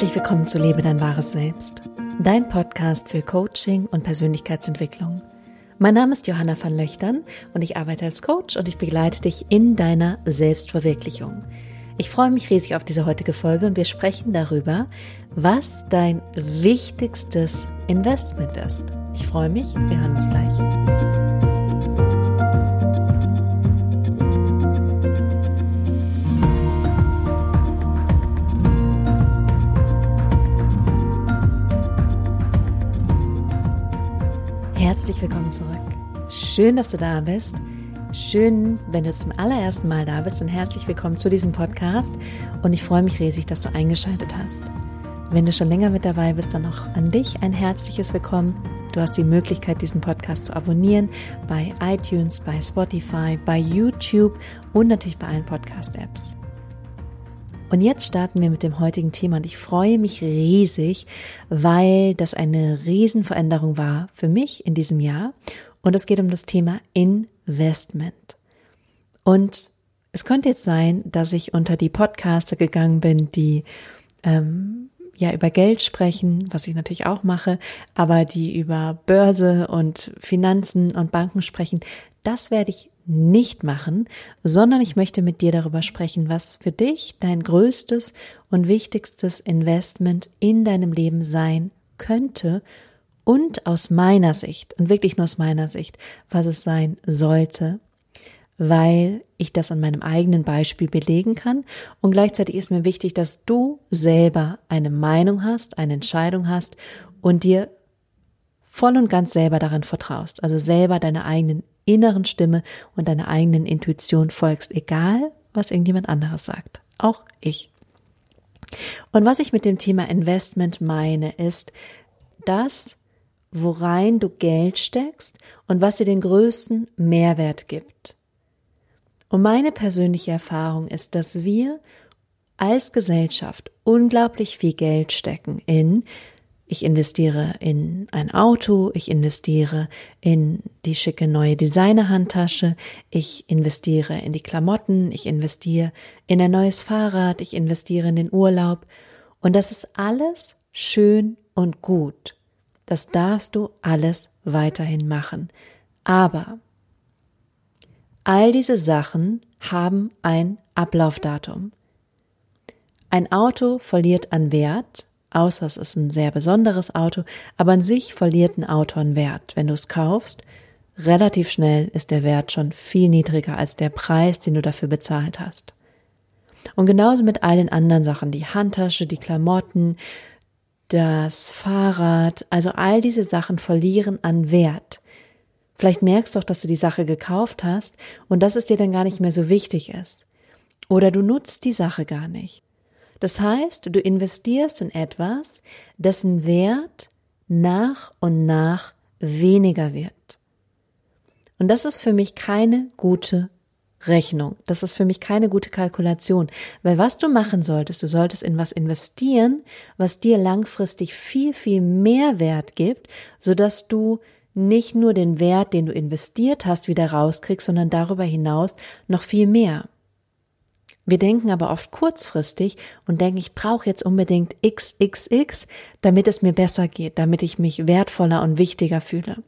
Herzlich willkommen zu Lebe dein wahres Selbst, dein Podcast für Coaching und Persönlichkeitsentwicklung. Mein Name ist Johanna van Löchtern und ich arbeite als Coach und ich begleite dich in deiner Selbstverwirklichung. Ich freue mich riesig auf diese heutige Folge und wir sprechen darüber, was dein wichtigstes Investment ist. Ich freue mich, wir hören uns gleich. Willkommen zurück. Schön, dass du da bist. Schön, wenn du zum allerersten Mal da bist und herzlich willkommen zu diesem Podcast. Und ich freue mich riesig, dass du eingeschaltet hast. Wenn du schon länger mit dabei bist, dann noch an dich ein herzliches Willkommen. Du hast die Möglichkeit, diesen Podcast zu abonnieren bei iTunes, bei Spotify, bei YouTube und natürlich bei allen Podcast-Apps. Und jetzt starten wir mit dem heutigen Thema und ich freue mich riesig, weil das eine Riesenveränderung war für mich in diesem Jahr. Und es geht um das Thema Investment. Und es könnte jetzt sein, dass ich unter die Podcaster gegangen bin, die ähm, ja über Geld sprechen, was ich natürlich auch mache, aber die über Börse und Finanzen und Banken sprechen. Das werde ich nicht machen, sondern ich möchte mit dir darüber sprechen, was für dich dein größtes und wichtigstes Investment in deinem Leben sein könnte und aus meiner Sicht, und wirklich nur aus meiner Sicht, was es sein sollte, weil ich das an meinem eigenen Beispiel belegen kann. Und gleichzeitig ist mir wichtig, dass du selber eine Meinung hast, eine Entscheidung hast und dir voll und ganz selber daran vertraust, also selber deine eigenen inneren Stimme und deiner eigenen Intuition folgst, egal was irgendjemand anderes sagt. Auch ich. Und was ich mit dem Thema Investment meine, ist das, worein du Geld steckst und was dir den größten Mehrwert gibt. Und meine persönliche Erfahrung ist, dass wir als Gesellschaft unglaublich viel Geld stecken in ich investiere in ein Auto, ich investiere in die schicke neue Designer-Handtasche, ich investiere in die Klamotten, ich investiere in ein neues Fahrrad, ich investiere in den Urlaub. Und das ist alles schön und gut. Das darfst du alles weiterhin machen. Aber all diese Sachen haben ein Ablaufdatum. Ein Auto verliert an Wert, außer es ist ein sehr besonderes Auto, aber an sich verliert ein Auto einen Wert. Wenn du es kaufst, relativ schnell ist der Wert schon viel niedriger als der Preis, den du dafür bezahlt hast. Und genauso mit all den anderen Sachen, die Handtasche, die Klamotten, das Fahrrad, also all diese Sachen verlieren an Wert. Vielleicht merkst du auch, dass du die Sache gekauft hast und dass es dir dann gar nicht mehr so wichtig ist. Oder du nutzt die Sache gar nicht. Das heißt, du investierst in etwas, dessen Wert nach und nach weniger wird. Und das ist für mich keine gute Rechnung. Das ist für mich keine gute Kalkulation. Weil was du machen solltest, du solltest in was investieren, was dir langfristig viel, viel mehr Wert gibt, sodass du nicht nur den Wert, den du investiert hast, wieder rauskriegst, sondern darüber hinaus noch viel mehr. Wir denken aber oft kurzfristig und denken, ich brauche jetzt unbedingt XXX, damit es mir besser geht, damit ich mich wertvoller und wichtiger fühle.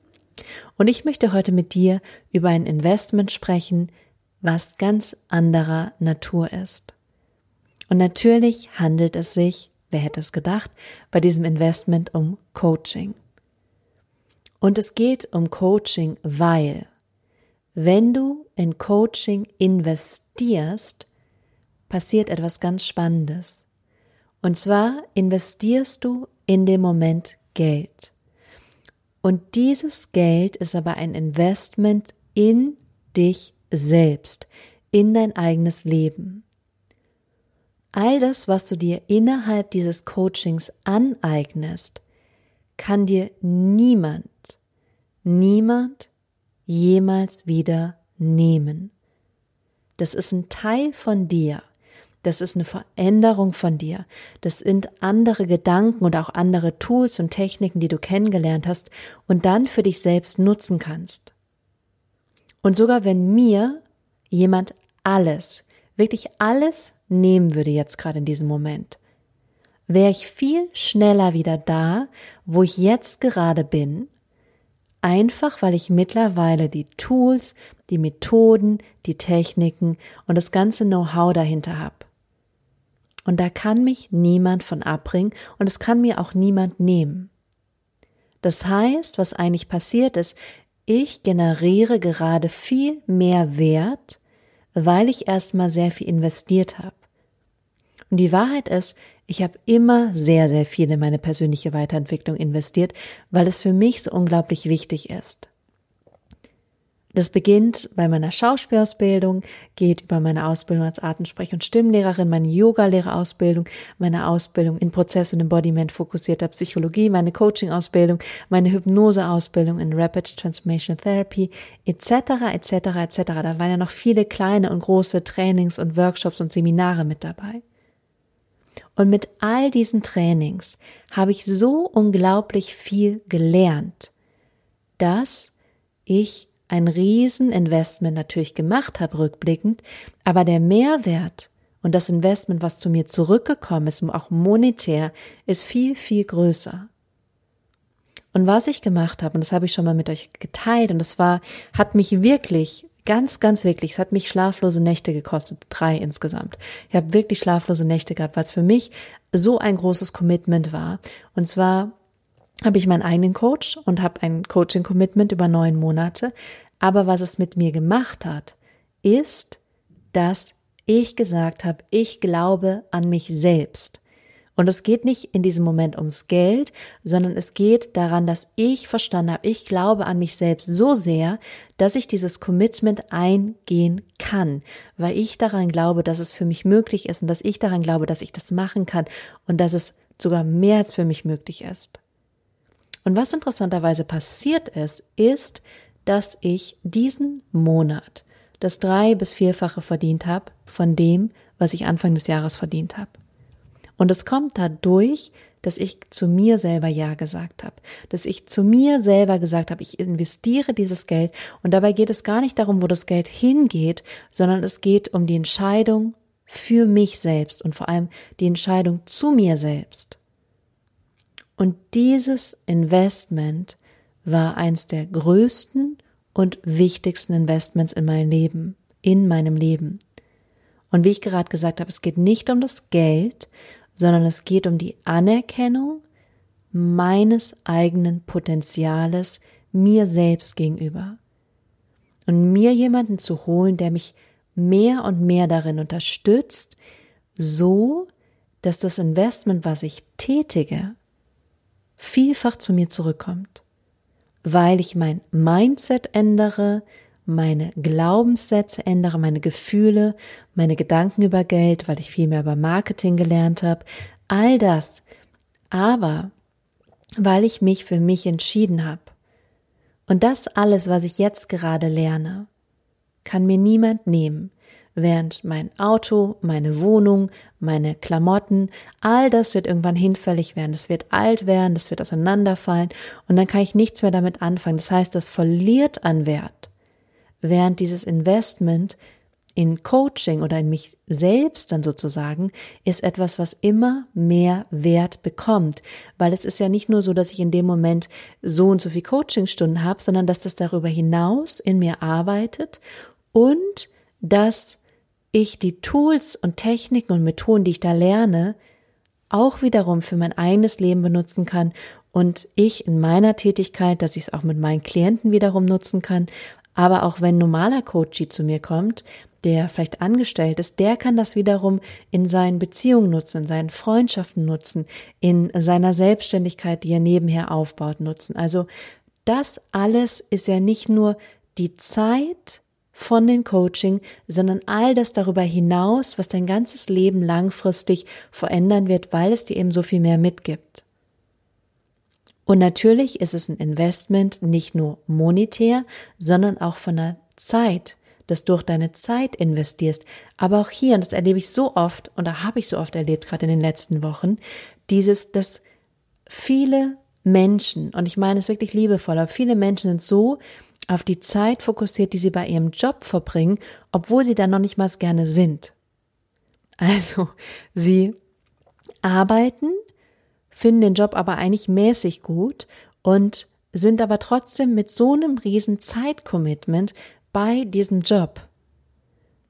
Und ich möchte heute mit dir über ein Investment sprechen, was ganz anderer Natur ist. Und natürlich handelt es sich, wer hätte es gedacht, bei diesem Investment um Coaching. Und es geht um Coaching, weil wenn du in Coaching investierst, passiert etwas ganz Spannendes. Und zwar investierst du in dem Moment Geld. Und dieses Geld ist aber ein Investment in dich selbst, in dein eigenes Leben. All das, was du dir innerhalb dieses Coachings aneignest, kann dir niemand, niemand jemals wieder nehmen. Das ist ein Teil von dir. Das ist eine Veränderung von dir. Das sind andere Gedanken und auch andere Tools und Techniken, die du kennengelernt hast und dann für dich selbst nutzen kannst. Und sogar wenn mir jemand alles, wirklich alles nehmen würde jetzt gerade in diesem Moment, wäre ich viel schneller wieder da, wo ich jetzt gerade bin, einfach weil ich mittlerweile die Tools, die Methoden, die Techniken und das ganze Know-how dahinter habe. Und da kann mich niemand von abbringen und es kann mir auch niemand nehmen. Das heißt, was eigentlich passiert ist, ich generiere gerade viel mehr Wert, weil ich erstmal sehr viel investiert habe. Und die Wahrheit ist, ich habe immer sehr, sehr viel in meine persönliche Weiterentwicklung investiert, weil es für mich so unglaublich wichtig ist. Das beginnt bei meiner Schauspielausbildung, geht über meine Ausbildung als Atemsprech- und Stimmlehrerin, meine Yogalehrerausbildung, meine Ausbildung in Prozess- und Embodiment fokussierter Psychologie, meine Coaching-Ausbildung, meine Hypnose-Ausbildung in Rapid Transformation Therapy, etc., etc., etc. Da waren ja noch viele kleine und große Trainings und Workshops und Seminare mit dabei. Und mit all diesen Trainings habe ich so unglaublich viel gelernt, dass ich ein Rieseninvestment natürlich gemacht habe, rückblickend, aber der Mehrwert und das Investment, was zu mir zurückgekommen ist, auch monetär, ist viel, viel größer. Und was ich gemacht habe, und das habe ich schon mal mit euch geteilt, und das war, hat mich wirklich, ganz, ganz wirklich, es hat mich schlaflose Nächte gekostet, drei insgesamt. Ich habe wirklich schlaflose Nächte gehabt, weil es für mich so ein großes Commitment war. Und zwar habe ich meinen eigenen Coach und habe ein Coaching-Commitment über neun Monate. Aber was es mit mir gemacht hat, ist, dass ich gesagt habe, ich glaube an mich selbst. Und es geht nicht in diesem Moment ums Geld, sondern es geht daran, dass ich verstanden habe, ich glaube an mich selbst so sehr, dass ich dieses Commitment eingehen kann, weil ich daran glaube, dass es für mich möglich ist und dass ich daran glaube, dass ich das machen kann und dass es sogar mehr als für mich möglich ist. Und was interessanterweise passiert ist, ist, dass ich diesen Monat das drei- bis vierfache verdient habe von dem, was ich Anfang des Jahres verdient habe. Und es kommt dadurch, dass ich zu mir selber Ja gesagt habe, dass ich zu mir selber gesagt habe, ich investiere dieses Geld und dabei geht es gar nicht darum, wo das Geld hingeht, sondern es geht um die Entscheidung für mich selbst und vor allem die Entscheidung zu mir selbst. Und dieses Investment war eins der größten und wichtigsten Investments in meinem Leben, in meinem Leben. Und wie ich gerade gesagt habe, es geht nicht um das Geld, sondern es geht um die Anerkennung meines eigenen Potenziales mir selbst gegenüber. Und mir jemanden zu holen, der mich mehr und mehr darin unterstützt, so dass das Investment, was ich tätige, vielfach zu mir zurückkommt, weil ich mein Mindset ändere, meine Glaubenssätze ändere, meine Gefühle, meine Gedanken über Geld, weil ich viel mehr über Marketing gelernt habe, all das. Aber weil ich mich für mich entschieden habe. Und das alles, was ich jetzt gerade lerne, kann mir niemand nehmen, während mein Auto, meine Wohnung, meine Klamotten, all das wird irgendwann hinfällig werden. Es wird alt werden, das wird auseinanderfallen und dann kann ich nichts mehr damit anfangen. Das heißt, das verliert an Wert, während dieses Investment in Coaching oder in mich selbst dann sozusagen ist etwas, was immer mehr Wert bekommt, weil es ist ja nicht nur so, dass ich in dem Moment so und so viel Coachingstunden habe, sondern dass das darüber hinaus in mir arbeitet und dass ich die Tools und Techniken und Methoden, die ich da lerne, auch wiederum für mein eigenes Leben benutzen kann und ich in meiner Tätigkeit, dass ich es auch mit meinen Klienten wiederum nutzen kann, aber auch wenn normaler Coach zu mir kommt, der vielleicht angestellt ist, der kann das wiederum in seinen Beziehungen nutzen, in seinen Freundschaften nutzen, in seiner Selbstständigkeit, die er nebenher aufbaut, nutzen. Also das alles ist ja nicht nur die Zeit, von den Coaching, sondern all das darüber hinaus, was dein ganzes Leben langfristig verändern wird, weil es dir eben so viel mehr mitgibt. Und natürlich ist es ein Investment nicht nur monetär, sondern auch von der Zeit, dass du durch deine Zeit investierst. Aber auch hier, und das erlebe ich so oft, und da habe ich so oft erlebt, gerade in den letzten Wochen, dieses, dass viele Menschen, und ich meine es wirklich liebevoll, aber viele Menschen sind so auf die Zeit fokussiert, die sie bei ihrem Job verbringen, obwohl sie da noch nicht mal gerne sind. Also, sie arbeiten, finden den Job aber eigentlich mäßig gut und sind aber trotzdem mit so einem riesen Zeitcommitment bei diesem Job.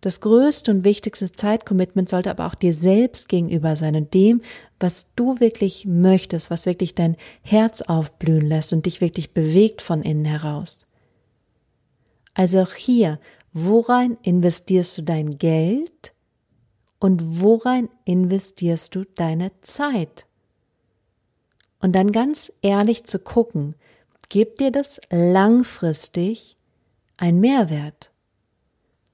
Das größte und wichtigste Zeitcommitment sollte aber auch dir selbst gegenüber sein und dem, was du wirklich möchtest, was wirklich dein Herz aufblühen lässt und dich wirklich bewegt von innen heraus. Also auch hier, worein investierst du dein Geld und worein investierst du deine Zeit? Und dann ganz ehrlich zu gucken, gibt dir das langfristig einen Mehrwert?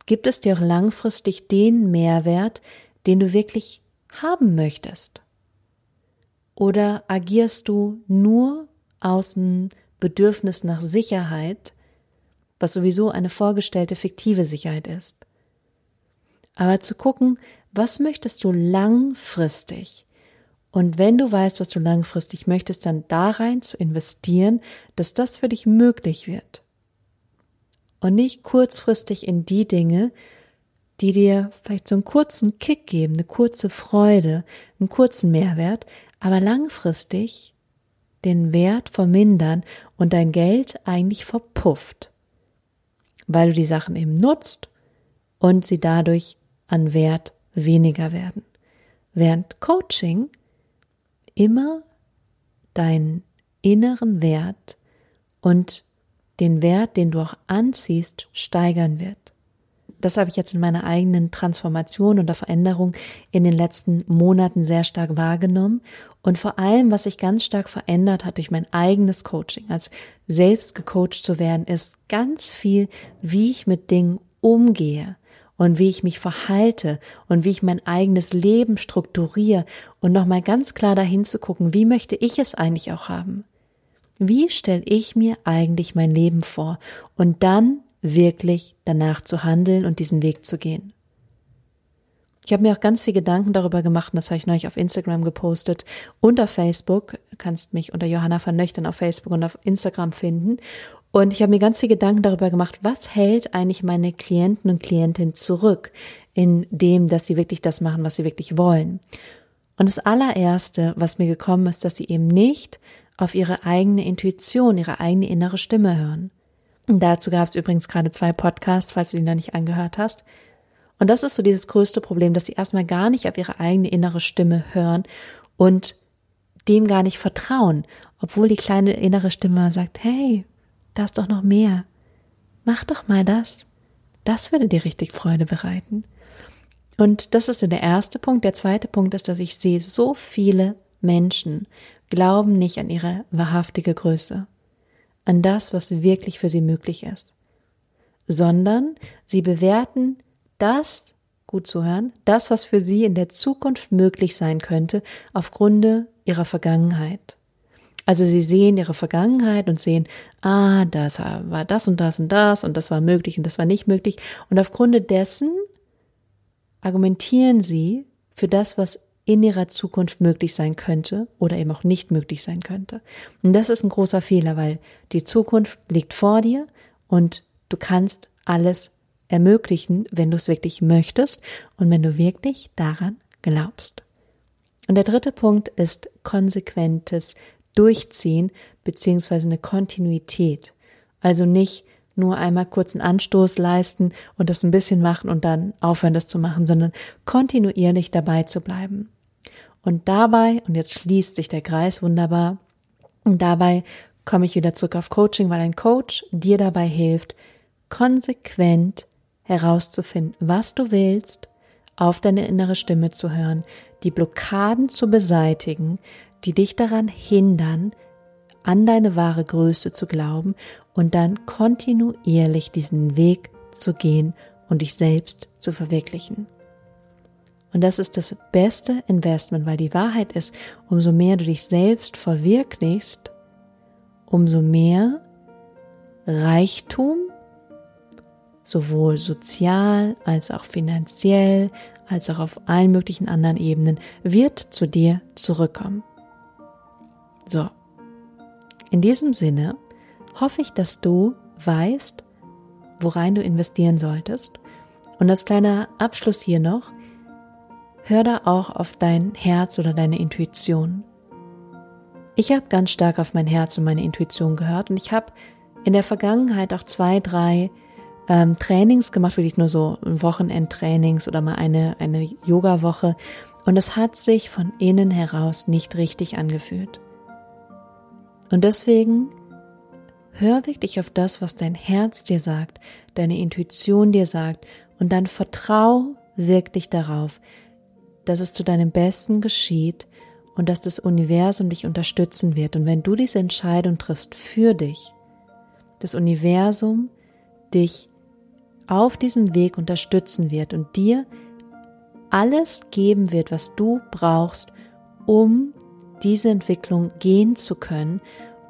Gibt es dir auch langfristig den Mehrwert, den du wirklich haben möchtest? Oder agierst du nur aus dem Bedürfnis nach Sicherheit, was sowieso eine vorgestellte fiktive Sicherheit ist? Aber zu gucken, was möchtest du langfristig? Und wenn du weißt, was du langfristig möchtest, dann da rein zu investieren, dass das für dich möglich wird und nicht kurzfristig in die Dinge, die dir vielleicht so einen kurzen Kick geben, eine kurze Freude, einen kurzen Mehrwert, aber langfristig den Wert vermindern und dein Geld eigentlich verpufft, weil du die Sachen eben nutzt und sie dadurch an Wert weniger werden. Während Coaching immer deinen inneren Wert und den Wert, den du auch anziehst, steigern wird. Das habe ich jetzt in meiner eigenen Transformation und der Veränderung in den letzten Monaten sehr stark wahrgenommen. Und vor allem, was sich ganz stark verändert hat durch mein eigenes Coaching, als selbst gecoacht zu werden, ist ganz viel, wie ich mit Dingen umgehe und wie ich mich verhalte und wie ich mein eigenes Leben strukturiere und nochmal ganz klar dahin zu gucken, wie möchte ich es eigentlich auch haben? Wie stelle ich mir eigentlich mein Leben vor? Und dann wirklich danach zu handeln und diesen Weg zu gehen. Ich habe mir auch ganz viel Gedanken darüber gemacht, und das habe ich neulich auf Instagram gepostet und auf Facebook. Du kannst mich unter Johanna Vernöchtern auf Facebook und auf Instagram finden. Und ich habe mir ganz viel Gedanken darüber gemacht, was hält eigentlich meine Klienten und Klientinnen zurück, in dem, dass sie wirklich das machen, was sie wirklich wollen. Und das allererste, was mir gekommen ist, dass sie eben nicht auf ihre eigene Intuition, ihre eigene innere Stimme hören. Dazu gab es übrigens gerade zwei Podcasts, falls du die noch nicht angehört hast. Und das ist so dieses größte Problem, dass sie erstmal gar nicht auf ihre eigene innere Stimme hören und dem gar nicht vertrauen, obwohl die kleine innere Stimme sagt, hey, da ist doch noch mehr. Mach doch mal das. Das würde dir richtig Freude bereiten. Und das ist so der erste Punkt. Der zweite Punkt ist, dass ich sehe so viele Menschen, glauben nicht an ihre wahrhaftige Größe, an das, was wirklich für sie möglich ist, sondern sie bewerten das, gut zu hören, das, was für sie in der Zukunft möglich sein könnte, aufgrund ihrer Vergangenheit. Also sie sehen ihre Vergangenheit und sehen, ah, das war das und das und das und das war möglich und das war nicht möglich. Und aufgrund dessen argumentieren sie für das, was in ihrer Zukunft möglich sein könnte oder eben auch nicht möglich sein könnte. Und das ist ein großer Fehler, weil die Zukunft liegt vor dir und du kannst alles ermöglichen, wenn du es wirklich möchtest und wenn du wirklich daran glaubst. Und der dritte Punkt ist konsequentes Durchziehen beziehungsweise eine Kontinuität. Also nicht nur einmal kurz einen Anstoß leisten und das ein bisschen machen und dann aufhören, das zu machen, sondern kontinuierlich dabei zu bleiben. Und dabei, und jetzt schließt sich der Kreis wunderbar, und dabei komme ich wieder zurück auf Coaching, weil ein Coach dir dabei hilft, konsequent herauszufinden, was du willst, auf deine innere Stimme zu hören, die Blockaden zu beseitigen, die dich daran hindern, an deine wahre Größe zu glauben und dann kontinuierlich diesen Weg zu gehen und dich selbst zu verwirklichen. Und das ist das beste Investment, weil die Wahrheit ist, umso mehr du dich selbst verwirklichst, umso mehr Reichtum, sowohl sozial als auch finanziell, als auch auf allen möglichen anderen Ebenen, wird zu dir zurückkommen. So, in diesem Sinne hoffe ich, dass du weißt, worein du investieren solltest. Und als kleiner Abschluss hier noch, hör da auch auf dein Herz oder deine Intuition. Ich habe ganz stark auf mein Herz und meine Intuition gehört und ich habe in der Vergangenheit auch zwei, drei ähm, Trainings gemacht, wirklich nur so Wochenendtrainings oder mal eine, eine Yoga-Woche. Und es hat sich von innen heraus nicht richtig angefühlt. Und deswegen hör wirklich auf das, was dein Herz dir sagt, deine Intuition dir sagt und dann vertrau wirklich darauf, dass es zu deinem Besten geschieht und dass das Universum dich unterstützen wird. Und wenn du diese Entscheidung triffst für dich, das Universum dich auf diesem Weg unterstützen wird und dir alles geben wird, was du brauchst, um diese Entwicklung gehen zu können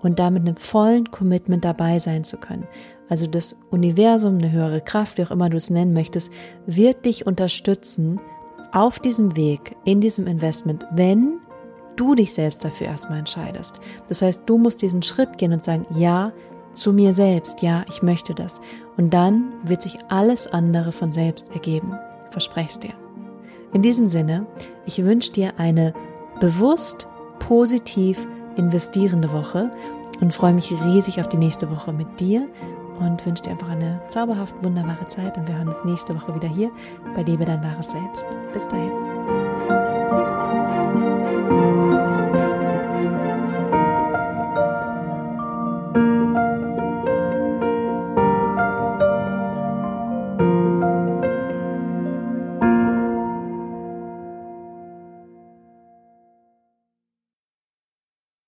und damit einem vollen Commitment dabei sein zu können. Also das Universum, eine höhere Kraft, wie auch immer du es nennen möchtest, wird dich unterstützen auf diesem Weg, in diesem Investment, wenn du dich selbst dafür erstmal entscheidest. Das heißt, du musst diesen Schritt gehen und sagen, ja, zu mir selbst, ja, ich möchte das. Und dann wird sich alles andere von selbst ergeben. Versprech's dir. In diesem Sinne, ich wünsche dir eine bewusst positiv investierende Woche und freue mich riesig auf die nächste Woche mit dir und wünsche dir einfach eine zauberhaft wunderbare Zeit und wir hören uns nächste Woche wieder hier bei Lebe dein wahres Selbst. Bis dahin.